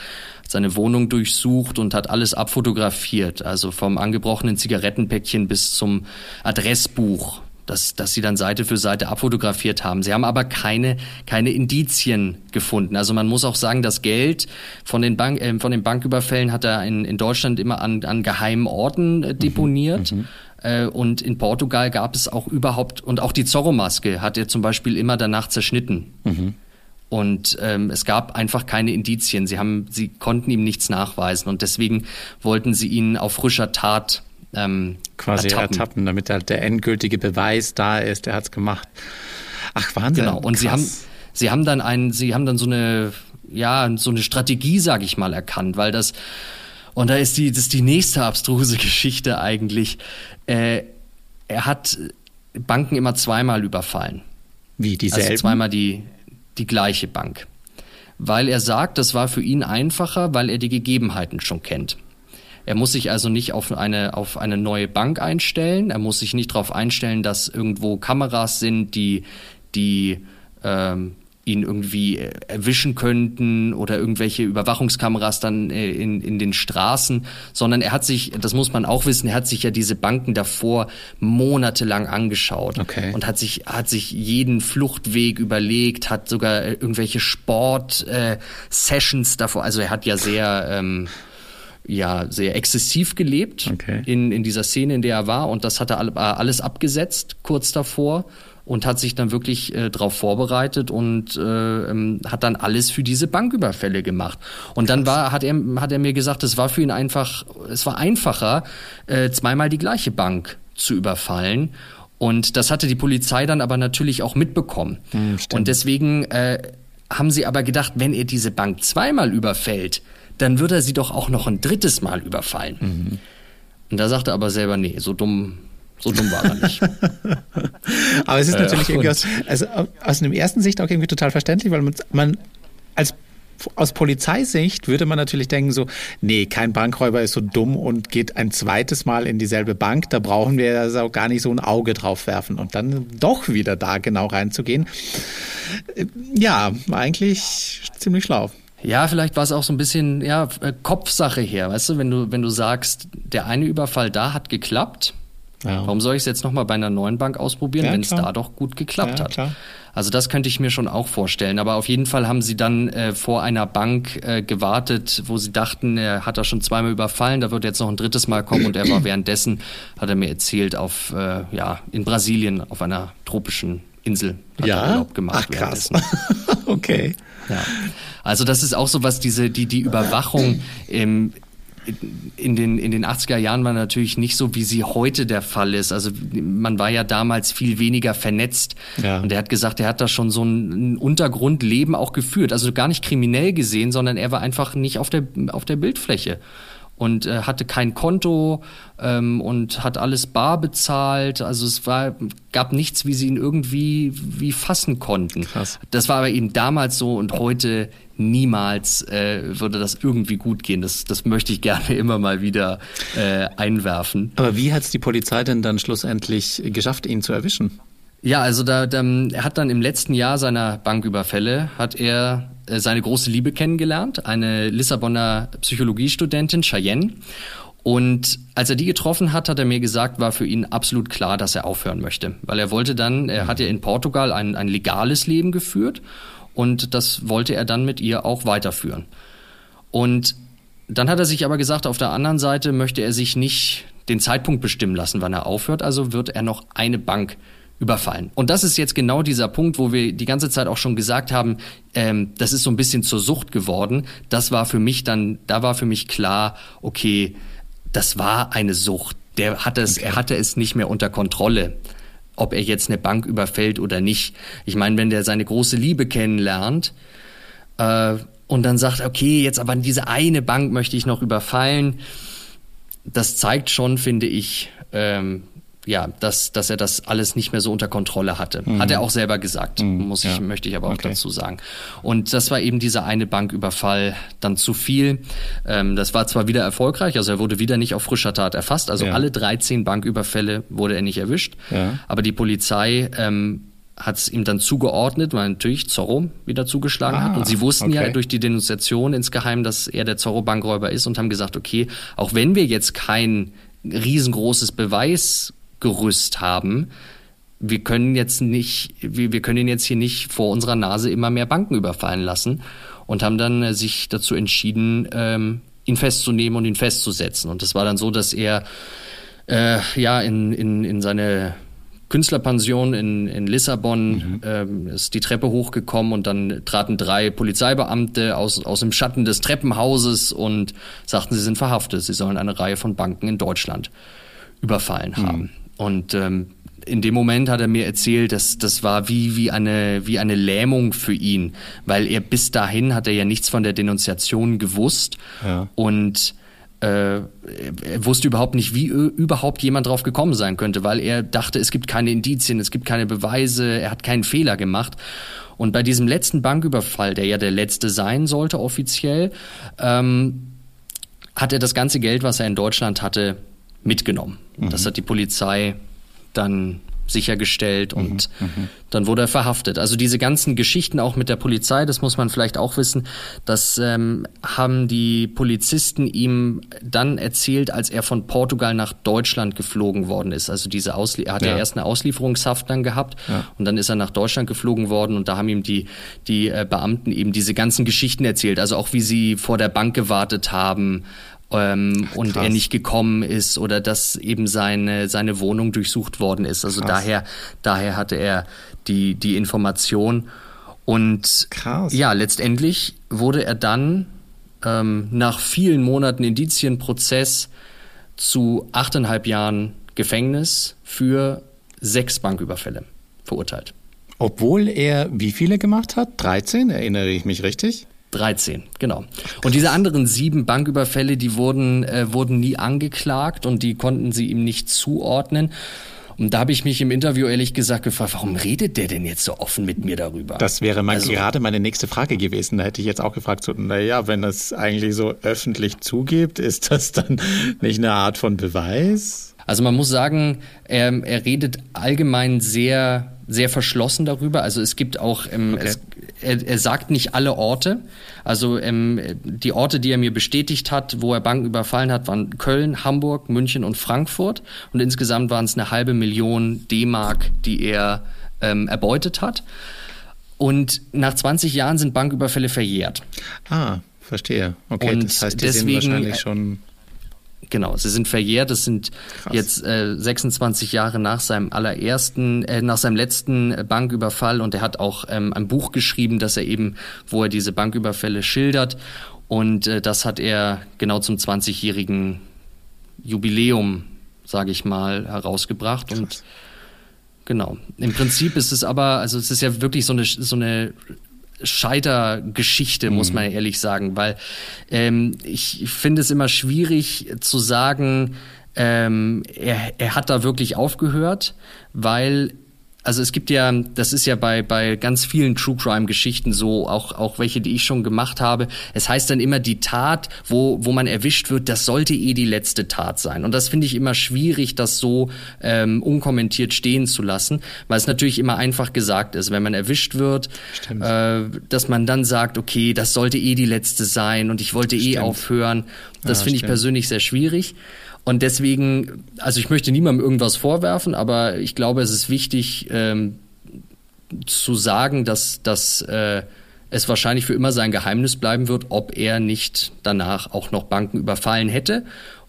seine Wohnung durchsucht und hat alles abfotografiert. Also vom angebrochenen Zigarettenpäckchen bis zum Adressbuch dass, dass sie dann Seite für Seite abfotografiert haben. Sie haben aber keine, keine Indizien gefunden. Also man muss auch sagen, das Geld von den, Bank, äh, von den Banküberfällen hat er in, in Deutschland immer an, an geheimen Orten äh, deponiert. Mhm, mhm. Äh, und in Portugal gab es auch überhaupt, und auch die Zorro-Maske hat er zum Beispiel immer danach zerschnitten. Mhm. Und ähm, es gab einfach keine Indizien. Sie, haben, sie konnten ihm nichts nachweisen. Und deswegen wollten sie ihn auf frischer Tat ähm, quasi ertappen. ertappen, damit halt der endgültige Beweis da ist, der hat's gemacht. Ach Wahnsinn. Genau. Und krass. sie haben sie haben dann einen, sie haben dann so eine ja so eine Strategie, sage ich mal, erkannt, weil das und da ist die das ist die nächste abstruse Geschichte eigentlich. Äh, er hat Banken immer zweimal überfallen. Wie dieselben? Also zweimal die die gleiche Bank. Weil er sagt, das war für ihn einfacher, weil er die Gegebenheiten schon kennt. Er muss sich also nicht auf eine, auf eine neue Bank einstellen. Er muss sich nicht darauf einstellen, dass irgendwo Kameras sind, die, die ähm, ihn irgendwie erwischen könnten oder irgendwelche Überwachungskameras dann äh, in, in den Straßen, sondern er hat sich, das muss man auch wissen, er hat sich ja diese Banken davor monatelang angeschaut okay. und hat sich, hat sich jeden Fluchtweg überlegt, hat sogar irgendwelche Sport-Sessions äh, davor, also er hat ja sehr ähm, ja sehr exzessiv gelebt okay. in, in dieser Szene, in der er war. Und das hat er alles abgesetzt kurz davor und hat sich dann wirklich äh, darauf vorbereitet und äh, ähm, hat dann alles für diese Banküberfälle gemacht. Und dann war, hat er, hat er mir gesagt, es war für ihn einfach, es war einfacher, äh, zweimal die gleiche Bank zu überfallen. Und das hatte die Polizei dann aber natürlich auch mitbekommen. Mhm, und deswegen äh, haben sie aber gedacht, wenn er diese Bank zweimal überfällt, dann wird er sie doch auch noch ein drittes Mal überfallen. Mhm. Und da sagt er aber selber, nee, so dumm, so dumm war er nicht. aber es ist natürlich äh, irgendwie aus, also aus einem ersten Sicht auch irgendwie total verständlich, weil man, man als aus Polizeisicht würde man natürlich denken so, nee, kein Bankräuber ist so dumm und geht ein zweites Mal in dieselbe Bank. Da brauchen wir also gar nicht so ein Auge drauf werfen und dann doch wieder da genau reinzugehen. Äh, ja, eigentlich ziemlich schlau. Ja, vielleicht war es auch so ein bisschen ja, äh, Kopfsache her, weißt du, wenn du, wenn du sagst, der eine Überfall da hat geklappt, ja. warum soll ich es jetzt nochmal bei einer neuen Bank ausprobieren, ja, wenn es da doch gut geklappt ja, hat? Klar. Also das könnte ich mir schon auch vorstellen. Aber auf jeden Fall haben sie dann äh, vor einer Bank äh, gewartet, wo sie dachten, er hat da schon zweimal überfallen, da wird jetzt noch ein drittes Mal kommen und er war währenddessen, hat er mir erzählt, auf äh, ja in Brasilien auf einer tropischen Insel hat ja? Urlaub gemacht. Ach, krass. okay. Ja. Also das ist auch so was, diese, die, die Überwachung im, in den, in den 80er Jahren war natürlich nicht so, wie sie heute der Fall ist. Also man war ja damals viel weniger vernetzt. Ja. Und er hat gesagt, er hat da schon so ein Untergrundleben auch geführt. Also gar nicht kriminell gesehen, sondern er war einfach nicht auf der, auf der Bildfläche und äh, hatte kein Konto ähm, und hat alles bar bezahlt. Also es war gab nichts, wie sie ihn irgendwie wie fassen konnten. Krass. Das war aber eben damals so und heute niemals äh, würde das irgendwie gut gehen. Das, das möchte ich gerne immer mal wieder äh, einwerfen. Aber wie hat es die Polizei denn dann schlussendlich geschafft, ihn zu erwischen? Ja, also da, da, er hat dann im letzten Jahr seiner Banküberfälle hat er seine große Liebe kennengelernt, eine Lissabonner Psychologiestudentin Cheyenne. Und als er die getroffen hat, hat er mir gesagt, war für ihn absolut klar, dass er aufhören möchte. Weil er wollte dann, er hat ja in Portugal ein, ein legales Leben geführt und das wollte er dann mit ihr auch weiterführen. Und dann hat er sich aber gesagt, auf der anderen Seite möchte er sich nicht den Zeitpunkt bestimmen lassen, wann er aufhört, also wird er noch eine Bank überfallen. Und das ist jetzt genau dieser Punkt, wo wir die ganze Zeit auch schon gesagt haben, ähm, das ist so ein bisschen zur Sucht geworden. Das war für mich dann, da war für mich klar, okay, das war eine Sucht. Der hatte es, okay. er hatte es nicht mehr unter Kontrolle ob er jetzt eine Bank überfällt oder nicht. Ich meine, wenn der seine große Liebe kennenlernt äh, und dann sagt, okay, jetzt aber diese eine Bank möchte ich noch überfallen, das zeigt schon, finde ich, ähm, ja, dass, dass er das alles nicht mehr so unter Kontrolle hatte. Mhm. Hat er auch selber gesagt, mhm. muss ich, ja. möchte ich aber auch okay. dazu sagen. Und das war eben dieser eine Banküberfall dann zu viel. Ähm, das war zwar wieder erfolgreich, also er wurde wieder nicht auf frischer Tat erfasst, also ja. alle 13 Banküberfälle wurde er nicht erwischt, ja. aber die Polizei ähm, hat es ihm dann zugeordnet, weil natürlich Zorro wieder zugeschlagen ah, hat. Und sie wussten okay. ja durch die Denunziation insgeheim, dass er der Zorro-Bankräuber ist und haben gesagt, okay, auch wenn wir jetzt kein riesengroßes Beweis Gerüst haben, wir können jetzt nicht, wir, wir können ihn jetzt hier nicht vor unserer Nase immer mehr Banken überfallen lassen und haben dann äh, sich dazu entschieden, ähm, ihn festzunehmen und ihn festzusetzen. Und das war dann so, dass er äh, ja in, in, in seine Künstlerpension in, in Lissabon, mhm. ähm, ist die Treppe hochgekommen und dann traten drei Polizeibeamte aus, aus dem Schatten des Treppenhauses und sagten, sie sind verhaftet, sie sollen eine Reihe von Banken in Deutschland überfallen mhm. Und ähm, in dem Moment hat er mir erzählt, dass das war wie wie eine wie eine Lähmung für ihn, weil er bis dahin hat er ja nichts von der Denunziation gewusst ja. und äh, er wusste überhaupt nicht, wie überhaupt jemand drauf gekommen sein könnte, weil er dachte, es gibt keine Indizien, es gibt keine Beweise, er hat keinen Fehler gemacht. Und bei diesem letzten Banküberfall, der ja der letzte sein sollte offiziell, ähm, hat er das ganze Geld, was er in Deutschland hatte, mitgenommen. Mhm. Das hat die Polizei dann sichergestellt und mhm, mhm, dann wurde er verhaftet. Also diese ganzen Geschichten auch mit der Polizei, das muss man vielleicht auch wissen, das ähm, haben die Polizisten ihm dann erzählt, als er von Portugal nach Deutschland geflogen worden ist. Also diese Auslie er hat ja. ja erst eine Auslieferungshaft dann gehabt ja. und dann ist er nach Deutschland geflogen worden und da haben ihm die die äh, Beamten eben diese ganzen Geschichten erzählt, also auch wie sie vor der Bank gewartet haben ähm, Ach, und er nicht gekommen ist oder dass eben seine seine Wohnung durchsucht worden ist. Also Krass. daher daher hatte er die die Information und Krass. ja letztendlich wurde er dann ähm, nach vielen Monaten Indizienprozess zu achteinhalb Jahren Gefängnis für sechs Banküberfälle verurteilt. Obwohl er wie viele gemacht hat? 13, erinnere ich mich richtig? 13, genau. Und diese anderen sieben Banküberfälle, die wurden, äh, wurden nie angeklagt und die konnten sie ihm nicht zuordnen. Und da habe ich mich im Interview ehrlich gesagt gefragt, warum redet der denn jetzt so offen mit mir darüber? Das wäre mein, also, gerade meine nächste Frage gewesen. Da hätte ich jetzt auch gefragt, so, naja, wenn das eigentlich so öffentlich zugibt, ist das dann nicht eine Art von Beweis? Also man muss sagen, er, er redet allgemein sehr, sehr verschlossen darüber. Also es gibt auch, ähm, okay. es, er, er sagt nicht alle Orte. Also ähm, die Orte, die er mir bestätigt hat, wo er Banken überfallen hat, waren Köln, Hamburg, München und Frankfurt. Und insgesamt waren es eine halbe Million D-Mark, die er ähm, erbeutet hat. Und nach 20 Jahren sind Banküberfälle verjährt. Ah, verstehe. Okay, und das heißt, die deswegen, sind wahrscheinlich schon Genau, sie sind verjährt. Es sind Krass. jetzt äh, 26 Jahre nach seinem allerersten, äh, nach seinem letzten Banküberfall und er hat auch ähm, ein Buch geschrieben, dass er eben, wo er diese Banküberfälle schildert. Und äh, das hat er genau zum 20-jährigen Jubiläum, sage ich mal, herausgebracht. Krass. Und genau. Im Prinzip ist es aber, also es ist ja wirklich so eine so eine Scheitergeschichte, mhm. muss man ehrlich sagen, weil ähm, ich finde es immer schwierig zu sagen, ähm, er, er hat da wirklich aufgehört, weil also es gibt ja, das ist ja bei, bei ganz vielen True Crime Geschichten so, auch, auch welche, die ich schon gemacht habe. Es heißt dann immer, die Tat, wo, wo man erwischt wird, das sollte eh die letzte Tat sein. Und das finde ich immer schwierig, das so ähm, unkommentiert stehen zu lassen, weil es natürlich immer einfach gesagt ist, wenn man erwischt wird, äh, dass man dann sagt, okay, das sollte eh die letzte sein und ich wollte eh stimmt. eh aufhören. Das ja, finde ich persönlich sehr schwierig. Und deswegen, also ich möchte niemandem irgendwas vorwerfen, aber ich glaube, es ist wichtig ähm, zu sagen, dass, dass äh, es wahrscheinlich für immer sein Geheimnis bleiben wird, ob er nicht danach auch noch Banken überfallen hätte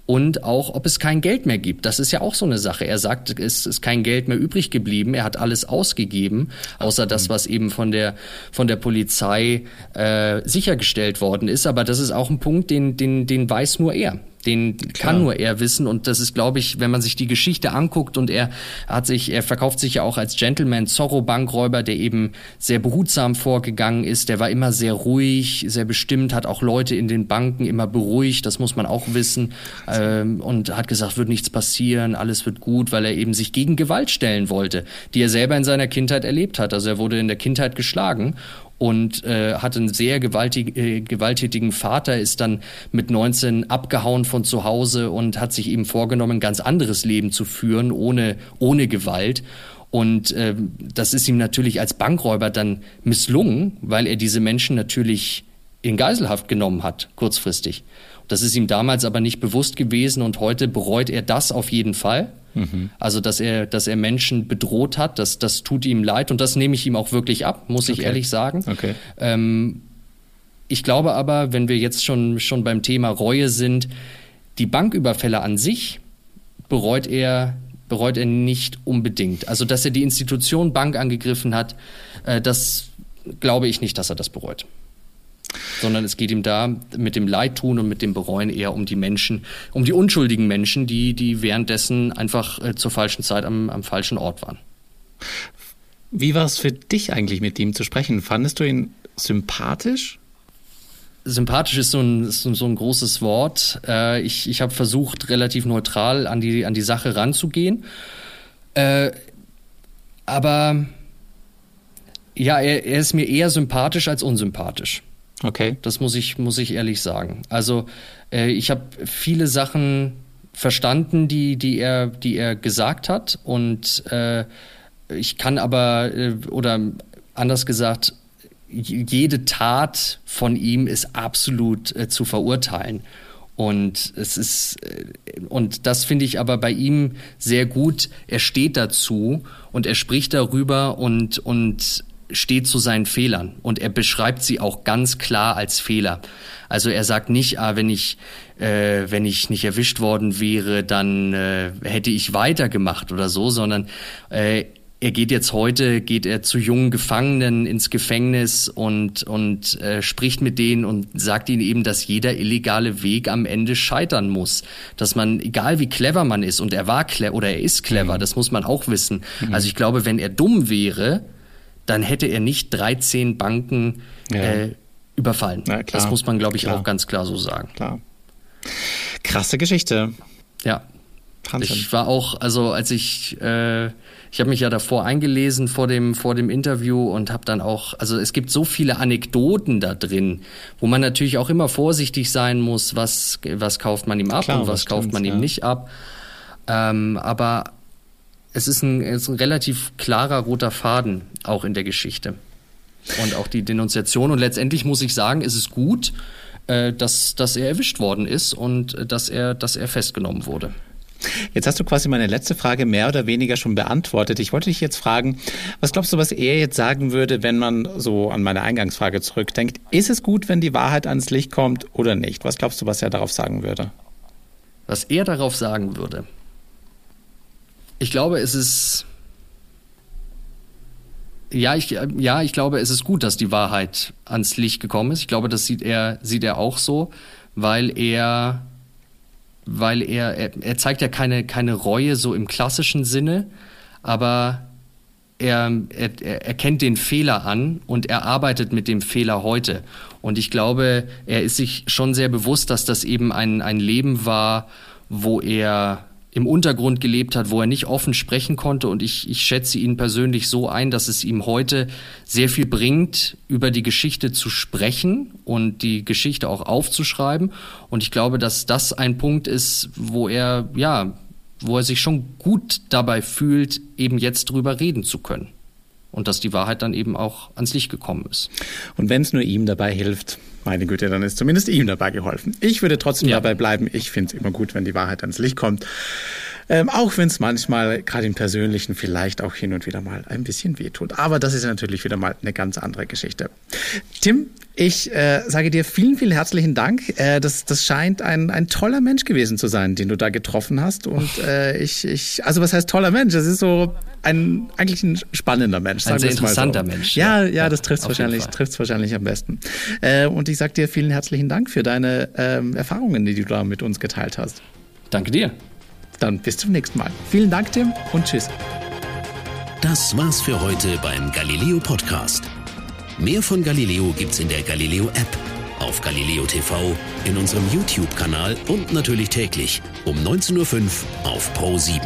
und auch, ob es kein Geld mehr gibt. Das ist ja auch so eine Sache. Er sagt, es ist kein Geld mehr übrig geblieben. Er hat alles ausgegeben, außer das, was eben von der von der Polizei äh, sichergestellt worden ist. Aber das ist auch ein Punkt, den den den weiß nur er. Den Klar. kann nur er wissen und das ist, glaube ich, wenn man sich die Geschichte anguckt und er hat sich, er verkauft sich ja auch als Gentleman Zorro Bankräuber, der eben sehr behutsam vorgegangen ist. Der war immer sehr ruhig, sehr bestimmt, hat auch Leute in den Banken immer beruhigt. Das muss man auch wissen ähm, und hat gesagt, wird nichts passieren, alles wird gut, weil er eben sich gegen Gewalt stellen wollte, die er selber in seiner Kindheit erlebt hat. Also er wurde in der Kindheit geschlagen und äh, hatte einen sehr gewaltig, äh, gewalttätigen Vater, ist dann mit 19 abgehauen von zu Hause und hat sich eben vorgenommen, ein ganz anderes Leben zu führen, ohne, ohne Gewalt. Und äh, das ist ihm natürlich als Bankräuber dann misslungen, weil er diese Menschen natürlich in Geiselhaft genommen hat, kurzfristig. Das ist ihm damals aber nicht bewusst gewesen und heute bereut er das auf jeden Fall Mhm. Also, dass er, dass er Menschen bedroht hat, das, das tut ihm leid und das nehme ich ihm auch wirklich ab, muss ich ehrlich sagen. Okay. Ähm, ich glaube aber, wenn wir jetzt schon, schon beim Thema Reue sind, die Banküberfälle an sich bereut er, bereut er nicht unbedingt. Also, dass er die Institution Bank angegriffen hat, äh, das glaube ich nicht, dass er das bereut sondern es geht ihm da mit dem Leidtun und mit dem Bereuen eher um die Menschen, um die unschuldigen Menschen, die, die währenddessen einfach äh, zur falschen Zeit am, am falschen Ort waren. Wie war es für dich eigentlich mit ihm zu sprechen? Fandest du ihn sympathisch? Sympathisch ist so ein, ist so ein großes Wort. Äh, ich ich habe versucht, relativ neutral an die, an die Sache ranzugehen. Äh, aber ja, er, er ist mir eher sympathisch als unsympathisch. Okay. Das muss ich, muss ich ehrlich sagen. Also äh, ich habe viele Sachen verstanden, die, die, er, die er gesagt hat. Und äh, ich kann aber, äh, oder anders gesagt, jede Tat von ihm ist absolut äh, zu verurteilen. Und es ist, äh, und das finde ich aber bei ihm sehr gut. Er steht dazu und er spricht darüber und, und steht zu seinen Fehlern und er beschreibt sie auch ganz klar als Fehler. Also er sagt nicht, ah, wenn ich äh, wenn ich nicht erwischt worden wäre, dann äh, hätte ich weitergemacht oder so, sondern äh, er geht jetzt heute, geht er zu jungen Gefangenen ins Gefängnis und, und äh, spricht mit denen und sagt ihnen eben, dass jeder illegale Weg am Ende scheitern muss. Dass man, egal wie clever man ist, und er war clever oder er ist clever, mhm. das muss man auch wissen. Mhm. Also ich glaube, wenn er dumm wäre, dann hätte er nicht 13 Banken ja. äh, überfallen. Ja, das muss man, glaube ich, klar. auch ganz klar so sagen. Klar. Krasse Geschichte. Ja. Wahnsinn. Ich war auch, also als ich, äh, ich habe mich ja davor eingelesen vor dem vor dem Interview und habe dann auch, also es gibt so viele Anekdoten da drin, wo man natürlich auch immer vorsichtig sein muss, was was kauft man ihm ab Klar, und was kauft man ihm nicht ab. Ähm, aber es ist ein, es ist ein relativ klarer roter Faden auch in der Geschichte. Und auch die Denunziation. Und letztendlich muss ich sagen, ist es gut, äh, dass, dass er erwischt worden ist und äh, dass er, dass er festgenommen wurde. Jetzt hast du quasi meine letzte Frage mehr oder weniger schon beantwortet. Ich wollte dich jetzt fragen, was glaubst du, was er jetzt sagen würde, wenn man so an meine Eingangsfrage zurückdenkt? Ist es gut, wenn die Wahrheit ans Licht kommt oder nicht? Was glaubst du, was er darauf sagen würde? Was er darauf sagen würde? Ich glaube, es ist. Ja, ich, ja, ich glaube, es ist gut, dass die Wahrheit ans Licht gekommen ist. Ich glaube, das sieht er, sieht er auch so, weil er, weil er, er, er zeigt ja keine, keine Reue so im klassischen Sinne, aber er, er, er kennt den Fehler an und er arbeitet mit dem Fehler heute. Und ich glaube, er ist sich schon sehr bewusst, dass das eben ein, ein Leben war, wo er im Untergrund gelebt hat, wo er nicht offen sprechen konnte. Und ich, ich schätze ihn persönlich so ein, dass es ihm heute sehr viel bringt, über die Geschichte zu sprechen und die Geschichte auch aufzuschreiben. Und ich glaube, dass das ein Punkt ist, wo er, ja, wo er sich schon gut dabei fühlt, eben jetzt drüber reden zu können. Und dass die Wahrheit dann eben auch ans Licht gekommen ist. Und wenn es nur ihm dabei hilft, meine Güte, dann ist zumindest ihm dabei geholfen. Ich würde trotzdem ja. dabei bleiben. Ich finde es immer gut, wenn die Wahrheit ans Licht kommt. Ähm, auch wenn es manchmal, gerade im Persönlichen, vielleicht auch hin und wieder mal ein bisschen wehtut. Aber das ist natürlich wieder mal eine ganz andere Geschichte. Tim, ich äh, sage dir vielen, vielen herzlichen Dank. Äh, das, das scheint ein, ein toller Mensch gewesen zu sein, den du da getroffen hast. Und äh, ich, ich, also was heißt toller Mensch? Das ist so ein eigentlich ein spannender Mensch. Ein sehr interessanter so. Mensch. Ja, ja, ja das trifft wahrscheinlich, trifft's wahrscheinlich am besten. Äh, und ich sage dir vielen herzlichen Dank für deine ähm, Erfahrungen, die du da mit uns geteilt hast. Danke dir. Dann bis zum nächsten Mal. Vielen Dank, Tim, und tschüss. Das war's für heute beim Galileo Podcast. Mehr von Galileo gibt's in der Galileo App, auf Galileo TV, in unserem YouTube-Kanal und natürlich täglich um 19.05 Uhr auf Pro 7.